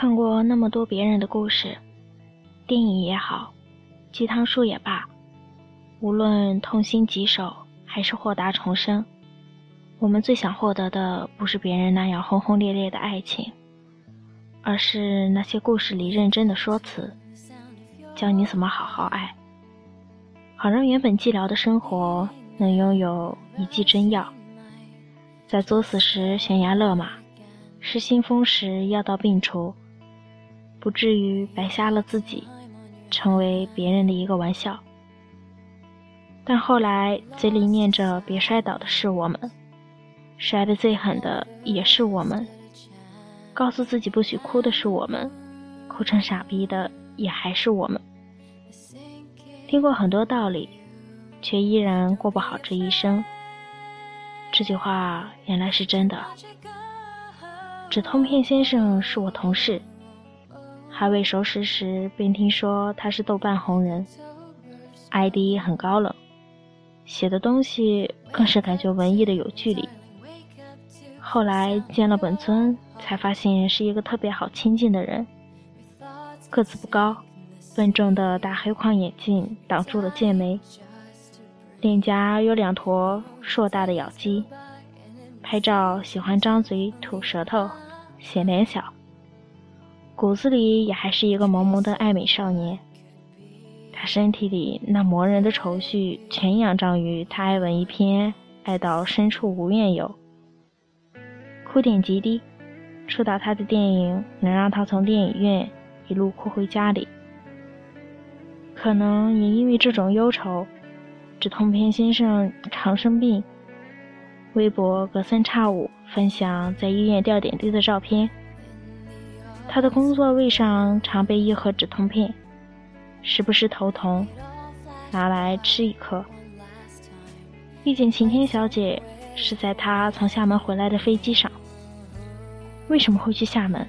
看过那么多别人的故事，电影也好，鸡汤书也罢，无论痛心疾首还是豁达重生，我们最想获得的不是别人那样轰轰烈烈的爱情，而是那些故事里认真的说辞，教你怎么好好爱，好让原本寂寥的生活能拥有一剂真药，在作死时悬崖勒马，失心疯时药到病除。不至于白瞎了自己，成为别人的一个玩笑。但后来嘴里念着“别摔倒”的是我们，摔得最狠的也是我们。告诉自己不许哭的是我们，哭成傻逼的也还是我们。听过很多道理，却依然过不好这一生。这句话原来是真的。止痛片先生是我同事。还未熟识时，便听说他是豆瓣红人，ID 很高冷，写的东西更是感觉文艺的有距离。后来见了本尊，才发现是一个特别好亲近的人。个子不高，笨重的大黑框眼镜挡住了剑眉，脸颊有两坨硕大的咬肌，拍照喜欢张嘴吐舌头，显脸小。骨子里也还是一个萌萌的爱美少年，他身体里那磨人的愁绪全仰仗于他爱文艺片，爱到深处无怨尤，哭点极低，触到他的电影能让他从电影院一路哭回家里。可能也因为这种忧愁，止痛片先生常生病，微博隔三差五分享在医院吊点滴的照片。他的工作位上常备一盒止痛片，时不时头疼，拿来吃一颗。遇见晴天小姐是在他从厦门回来的飞机上。为什么会去厦门？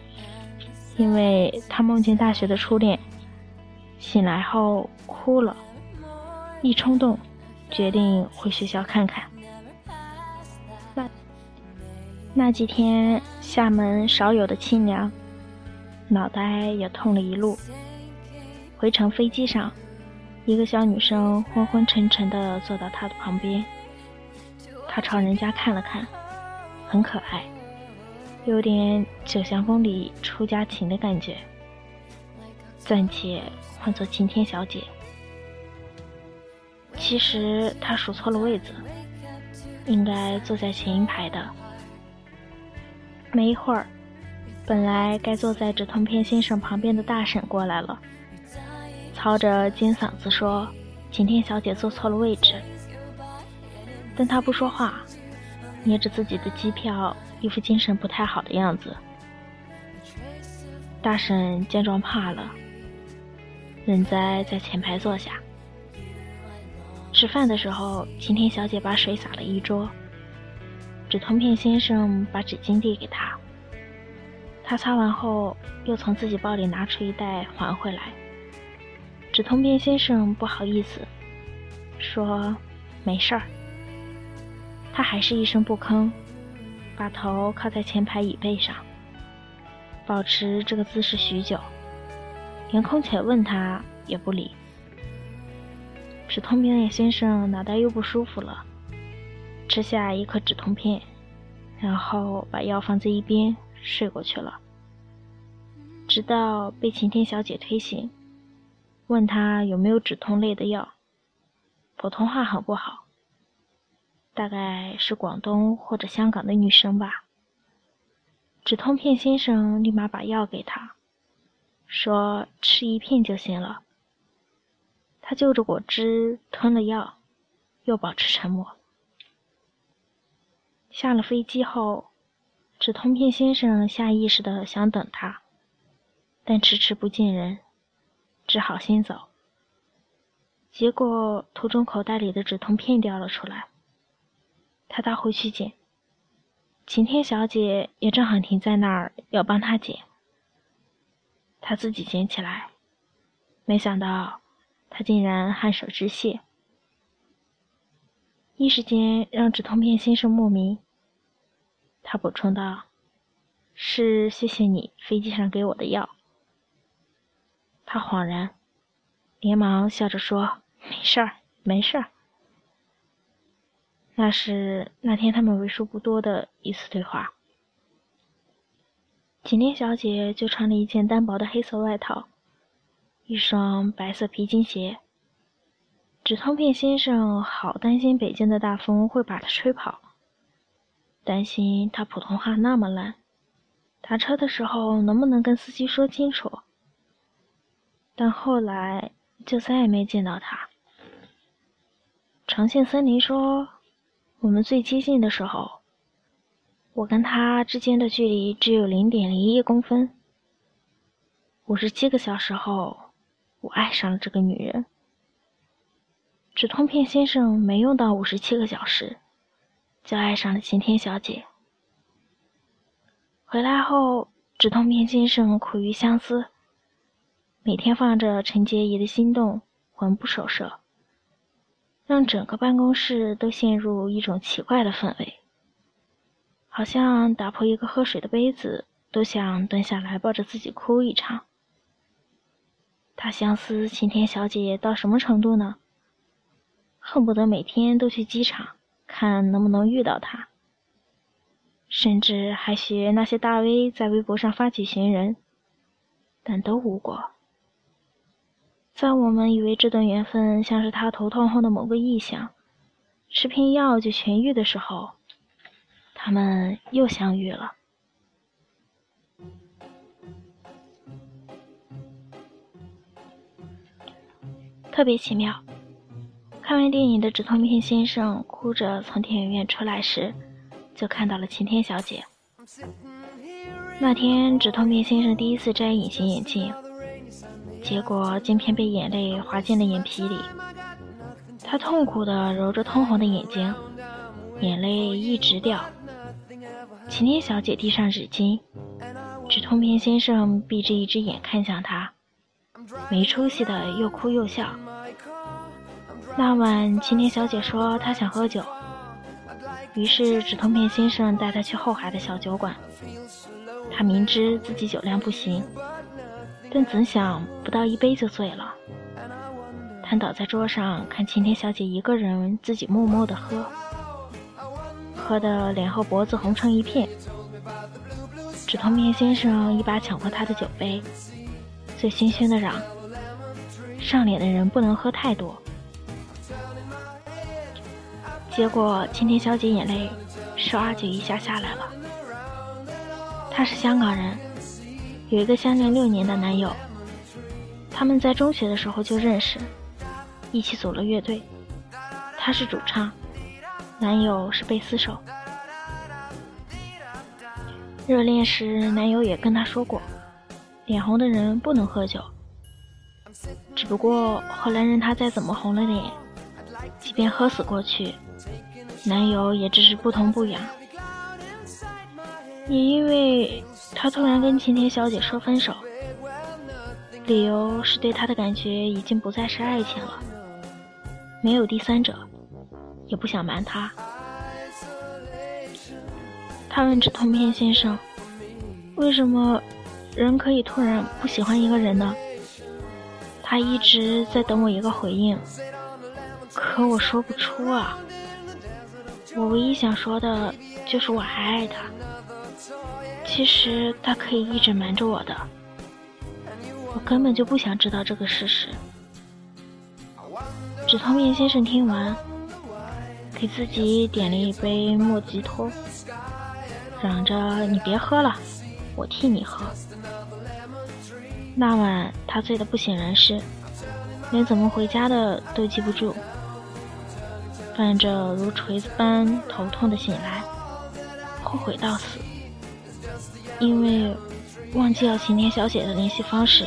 因为他梦见大学的初恋，醒来后哭了，一冲动，决定回学校看看。那那几天厦门少有的清凉。脑袋也痛了一路。回程飞机上，一个小女生昏昏沉沉地坐到他的旁边。他朝人家看了看，很可爱，有点九祥风里出家琴的感觉。暂且唤作晴天小姐。其实他数错了位子，应该坐在前一排的。没一会儿。本来该坐在止痛片先生旁边的大婶过来了，操着尖嗓子说：“晴天小姐坐错了位置。”但她不说话，捏着自己的机票，一副精神不太好的样子。大婶见状怕了，忍在在前排坐下。吃饭的时候，晴天小姐把水洒了一桌，止痛片先生把纸巾递给她。他擦完后，又从自己包里拿出一袋还回来。止痛片先生不好意思，说：“没事儿。”他还是一声不吭，把头靠在前排椅背上，保持这个姿势许久，连空姐问他也不理。止痛片先生脑袋又不舒服了，吃下一颗止痛片，然后把药放在一边。睡过去了，直到被晴天小姐推醒，问她有没有止痛类的药。普通话很不好，大概是广东或者香港的女生吧。止痛片先生立马把药给她，说吃一片就行了。他就着果汁吞了药，又保持沉默。下了飞机后。止痛片先生下意识的想等他，但迟迟不见人，只好先走。结果途中口袋里的止痛片掉了出来，他倒回去捡。晴天小姐也正好停在那儿，要帮他捡。他自己捡起来，没想到他竟然颔首致谢，一时间让止痛片先生莫名。他补充道：“是谢谢你飞机上给我的药。他恍然，连忙笑着说：“没事儿，没事儿。”那是那天他们为数不多的一次对话。晴天小姐就穿了一件单薄的黑色外套，一双白色皮筋鞋。止痛片先生好担心北京的大风会把他吹跑，担心他普通话那么烂，打车的时候能不能跟司机说清楚。但后来就再也没见到他。长线森林说，我们最接近的时候。我跟他之间的距离只有零点零一公分。五十七个小时后，我爱上了这个女人。止痛片先生没用到五十七个小时，就爱上了晴天小姐。回来后，止痛片先生苦于相思，每天放着陈洁仪的心动，魂不守舍，让整个办公室都陷入一种奇怪的氛围。好像打破一个喝水的杯子，都想蹲下来抱着自己哭一场。他相思晴天小姐到什么程度呢？恨不得每天都去机场看能不能遇到他，甚至还学那些大 V 在微博上发起寻人，但都无果。在我们以为这段缘分像是他头痛后的某个异象，吃片药就痊愈的时候。他们又相遇了，特别奇妙。看完电影的止痛片先生哭着从电影院出来时，就看到了晴天小姐。那天止痛片先生第一次摘隐形眼镜，结果镜片被眼泪滑进了眼皮里，他痛苦地揉着通红的眼睛，眼泪一直掉。晴天小姐递上纸巾，止痛片先生闭着一只眼看向她，没出息的又哭又笑。那晚，晴天小姐说她想喝酒，于是止痛片先生带她去后海的小酒馆。她明知自己酒量不行，但怎想不到一杯就醉了，瘫倒在桌上，看晴天小姐一个人自己默默的喝。喝得脸和脖子红成一片，止痛片先生一把抢过她的酒杯，醉醺醺的嚷：“上脸的人不能喝太多。”结果今天小姐眼泪唰就一下下来了。她是香港人，有一个相恋六年的男友，他们在中学的时候就认识，一起组了乐队，他是主唱。男友是贝斯手，热恋时男友也跟她说过，脸红的人不能喝酒。只不过后来任她再怎么红了脸，即便喝死过去，男友也只是不疼不痒。也因为他突然跟晴天小姐说分手，理由是对她的感觉已经不再是爱情了，没有第三者。也不想瞒他。他问止痛片先生：“为什么人可以突然不喜欢一个人呢？”他一直在等我一个回应，可我说不出啊。我唯一想说的就是我还爱他。其实他可以一直瞒着我的，我根本就不想知道这个事实。止痛面先生听完。给自己点了一杯莫吉托，嚷着：“你别喝了，我替你喝。”那晚他醉得不省人事，连怎么回家的都记不住，伴着如锤子般头痛的醒来，后悔到死，因为忘记要晴天小姐的联系方式，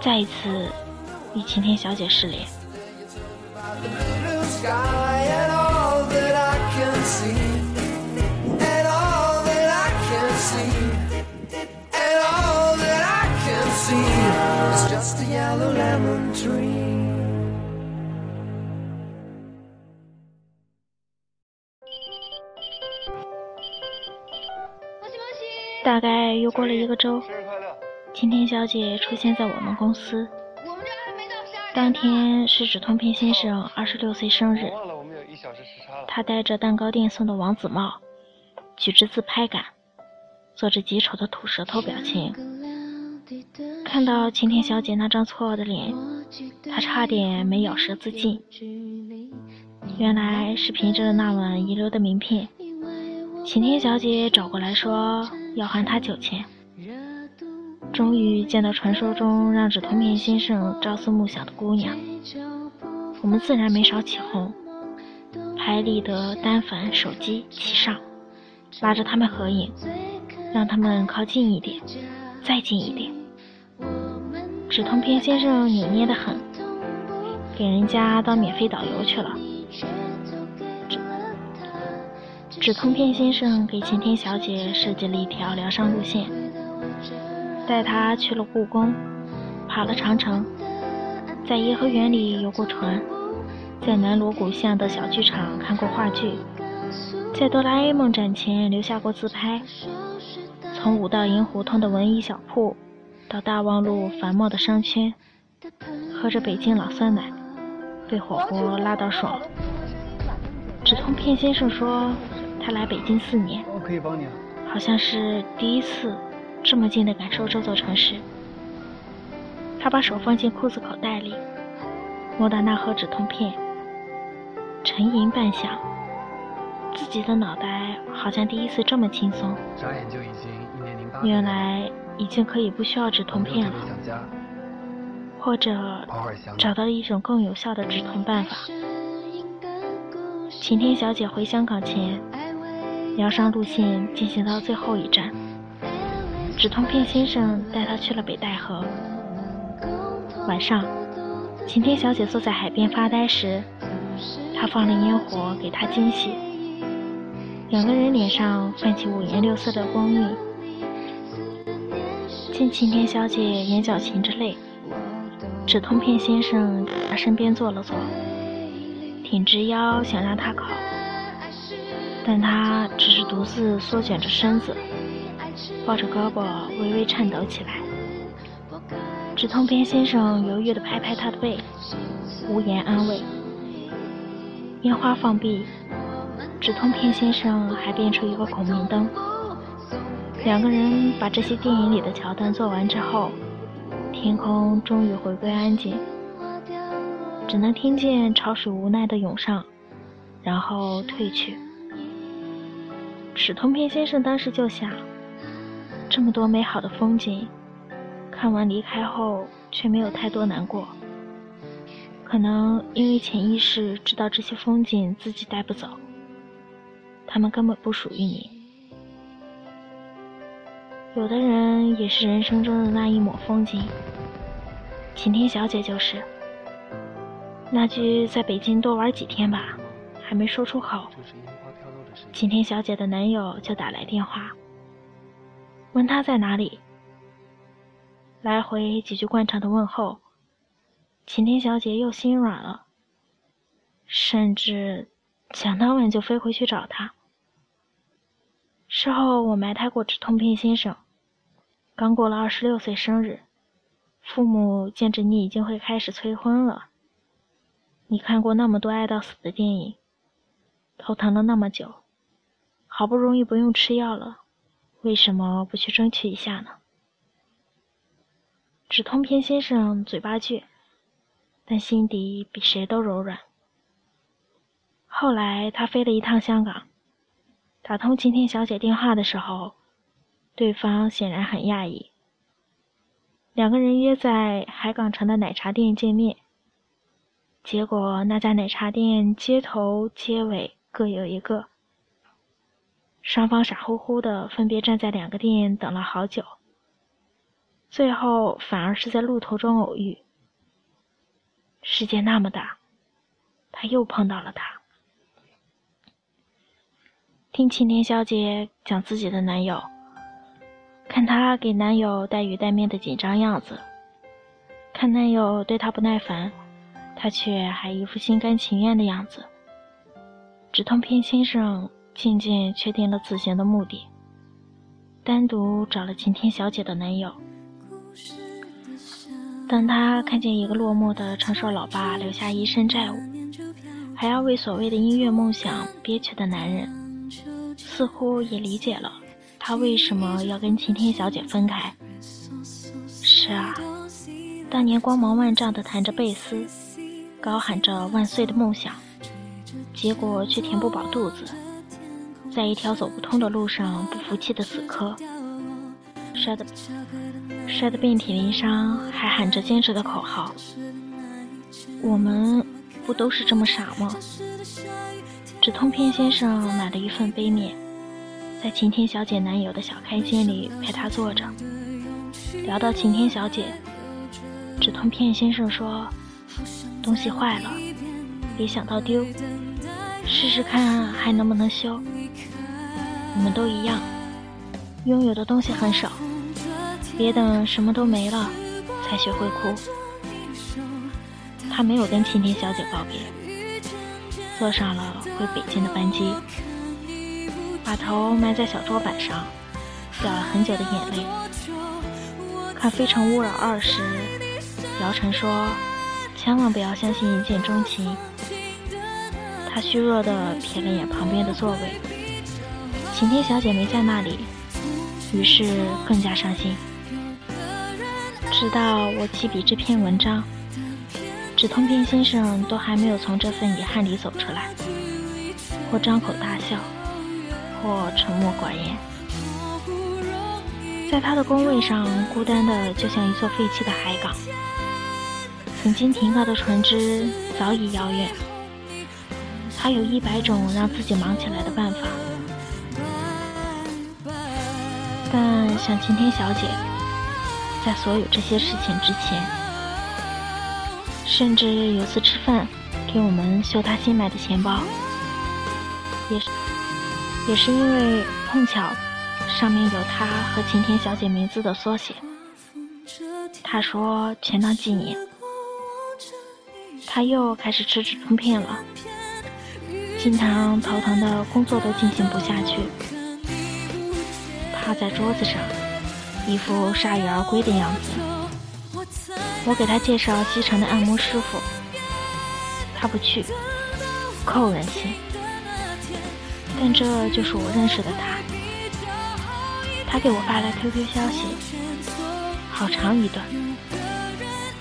再一次与晴天小姐失联。もしもし 大概又过了一个周，晴天小姐出现在我们公司。当天是止痛片先生二十六岁生日，他戴着蛋糕店送的王子帽，举着自拍杆，做着极丑的吐舌头表情。看到晴天小姐那张错愕的脸，他差点没咬舌自尽。原来是凭着那晚遗留的名片，晴天小姐找过来说。要还他酒钱，终于见到传说中让止痛片先生朝思暮想的姑娘，我们自然没少起哄，拍立得、单反、手机齐上，拉着他们合影，让他们靠近一点，再近一点。止痛片先生扭捏的很，给人家当免费导游去了。止痛片先生给晴天小姐设计了一条疗伤路线，带她去了故宫，爬了长城，在颐和园里游过船，在南锣鼓巷的小剧场看过话剧，在哆啦 A 梦展前留下过自拍，从五道营胡同的文艺小铺，到大望路繁茂的商圈，喝着北京老酸奶，被火锅辣到爽。止痛片先生说。他来北京四年，我可以帮你，好像是第一次这么近的感受这座城市。他把手放进裤子口袋里，摸到那盒止痛片，沉吟半晌，自己的脑袋好像第一次这么轻松。眨眼就已经一年零八原来已经可以不需要止痛片了，或者找到了一种更有效的止痛办法。晴天小姐回香港前。疗伤路线进行到最后一站，止痛片先生带她去了北戴河。晚上，晴天小姐坐在海边发呆时，他放了烟火给她惊喜。两个人脸上泛起五颜六色的光晕。见晴天小姐眼角噙着泪，止痛片先生在她身边坐了坐，挺直腰想让她靠。但他只是独自缩卷着身子，抱着胳膊微微颤抖起来。止痛片先生犹豫地拍拍他的背，无言安慰。烟花放毕，止痛片先生还变出一个孔明灯。两个人把这些电影里的桥段做完之后，天空终于回归安静，只能听见潮水无奈地涌上，然后退去。止痛片先生当时就想：这么多美好的风景，看完离开后却没有太多难过。可能因为潜意识知道这些风景自己带不走，他们根本不属于你。有的人也是人生中的那一抹风景。晴天小姐就是。那句在北京多玩几天吧，还没说出口。晴天小姐的男友就打来电话，问她在哪里。来回几句惯常的问候，晴天小姐又心软了，甚至想当晚就飞回去找他。事后我埋汰过止痛片先生，刚过了二十六岁生日，父母见着你已经会开始催婚了。你看过那么多爱到死的电影，头疼了那么久。好不容易不用吃药了，为什么不去争取一下呢？止痛片先生嘴巴倔，但心底比谁都柔软。后来他飞了一趟香港，打通晴天小姐电话的时候，对方显然很讶异。两个人约在海港城的奶茶店见面，结果那家奶茶店街头街尾各有一个。双方傻乎乎的分别站在两个店等了好久，最后反而是在路途中偶遇。世界那么大，他又碰到了他。听青年小姐讲自己的男友，看她给男友带鱼带面的紧张样子，看男友对她不耐烦，她却还一副心甘情愿的样子。止痛片先生。渐渐确定了此行的目的。单独找了晴天小姐的男友。当他看见一个落寞的长寿老爸留下一身债务，还要为所谓的音乐梦想憋屈的男人，似乎也理解了他为什么要跟晴天小姐分开。是啊，当年光芒万丈的弹着贝斯，高喊着万岁的梦想，结果却填不饱肚子，在一条走不通的路上不服气的死磕。摔得摔得遍体鳞伤，还喊着坚持的口号。我们不都是这么傻吗？止痛片先生买了一份杯面，在晴天小姐男友的小开间里陪她坐着。聊到晴天小姐，止痛片先生说：“东西坏了，别想到丢，试试看还能不能修。我们都一样，拥有的东西很少。”别等什么都没了，才学会哭。他没有跟晴天小姐告别，坐上了回北京的班机，把头埋在小桌板上，掉了很久的眼泪。看《非诚勿扰二》时，姚晨说：“千万不要相信一见钟情。”他虚弱地瞥了眼旁边的座位，晴天小姐没在那里，于是更加伤心。直到我起笔这篇文章，止痛片先生都还没有从这份遗憾里走出来，或张口大笑，或沉默寡言，在他的工位上孤单的就像一座废弃的海港，曾经停靠的船只早已遥远。他有一百种让自己忙起来的办法，但像晴天小姐。在所有这些事情之前，甚至有次吃饭，给我们秀她新买的钱包，也是也是因为碰巧上面有她和晴天小姐名字的缩写。她说全当纪念。他又开始吃止痛片了，经常头疼的工作都进行不下去，趴在桌子上。一副铩羽而归的样子。我给他介绍西城的按摩师傅，他不去，扣人心。但这就是我认识的他。他给我发来 QQ 消息，好长一段，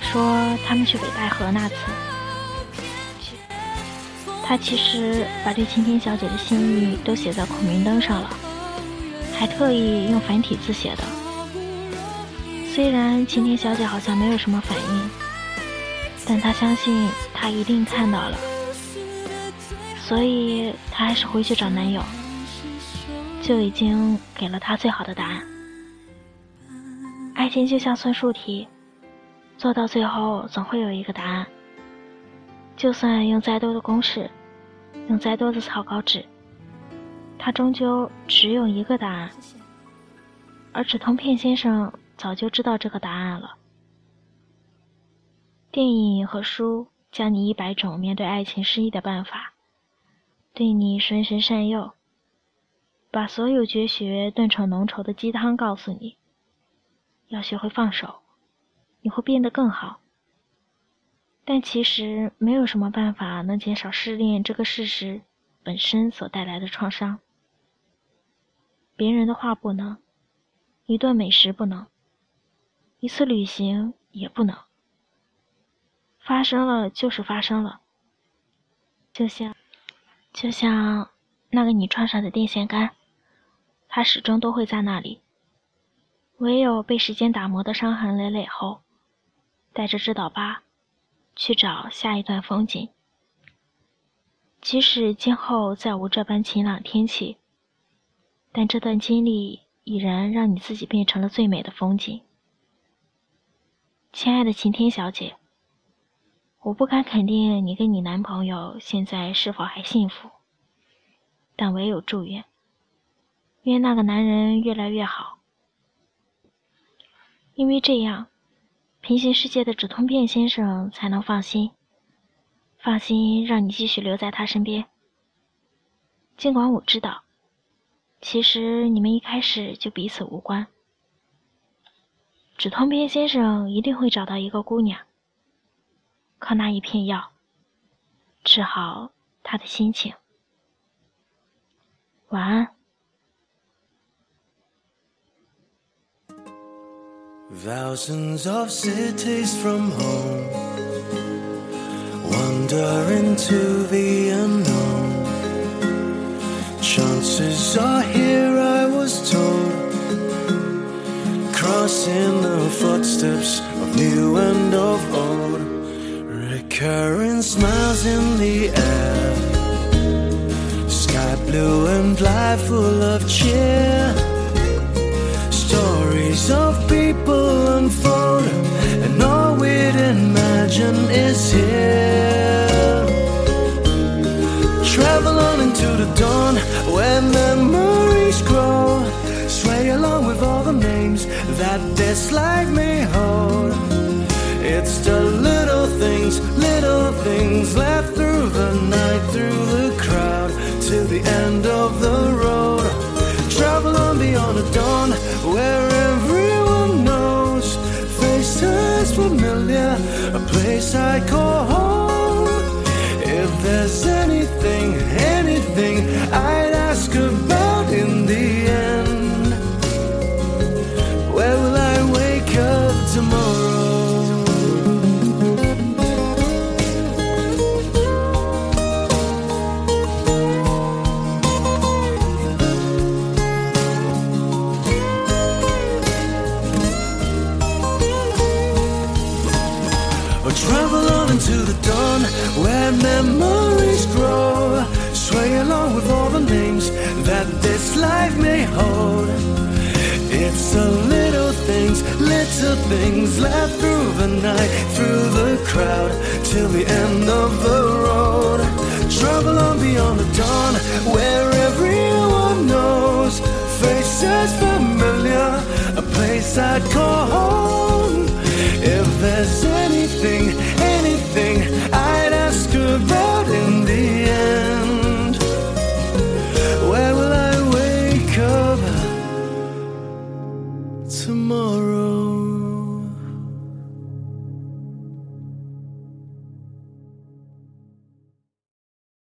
说他们去北戴河那次，他其实把对晴天小姐的心意都写在孔明灯上了，还特意用繁体字写的。虽然晴天小姐好像没有什么反应，但她相信他一定看到了，所以她还是回去找男友，就已经给了他最好的答案。爱情就像算术题，做到最后总会有一个答案，就算用再多的公式，用再多的草稿纸，它终究只有一个答案。而止痛片先生。早就知道这个答案了。电影和书教你一百种面对爱情失意的办法，对你循循善诱，把所有绝学炖成浓稠的鸡汤，告诉你要学会放手，你会变得更好。但其实没有什么办法能减少失恋这个事实本身所带来的创伤。别人的话不能，一顿美食不能。一次旅行也不能发生了，就是发生了。就像，就像那个你穿上的电线杆，它始终都会在那里。唯有被时间打磨的伤痕累累后，带着这道疤去找下一段风景。即使今后再无这般晴朗天气，但这段经历已然让你自己变成了最美的风景。亲爱的晴天小姐，我不敢肯定你跟你男朋友现在是否还幸福，但唯有祝愿，愿那个男人越来越好，因为这样，平行世界的止痛片先生才能放心，放心让你继续留在他身边。尽管我知道，其实你们一开始就彼此无关。止痛片先生一定会找到一个姑娘，靠那一片药治好他的心情。晚安。Thousands of cities from home wander into the unknown. Chances are here, I was told, crossing the footsteps of new and of old. Recurring smiles in the air, sky blue and life full of cheer stories of people unfold, and all we'd imagine is here. That this life may hold. It's the little things, little things left through the night, through the crowd, till the end of the road. Travel on beyond the dawn where everyone knows faces familiar, a place I call home. this life may hold. It's the little things, little things left through the night, through the crowd, till the end of the road. Trouble on beyond the dawn, where everyone knows. Faces familiar, a place I'd call home. If there's anything, anything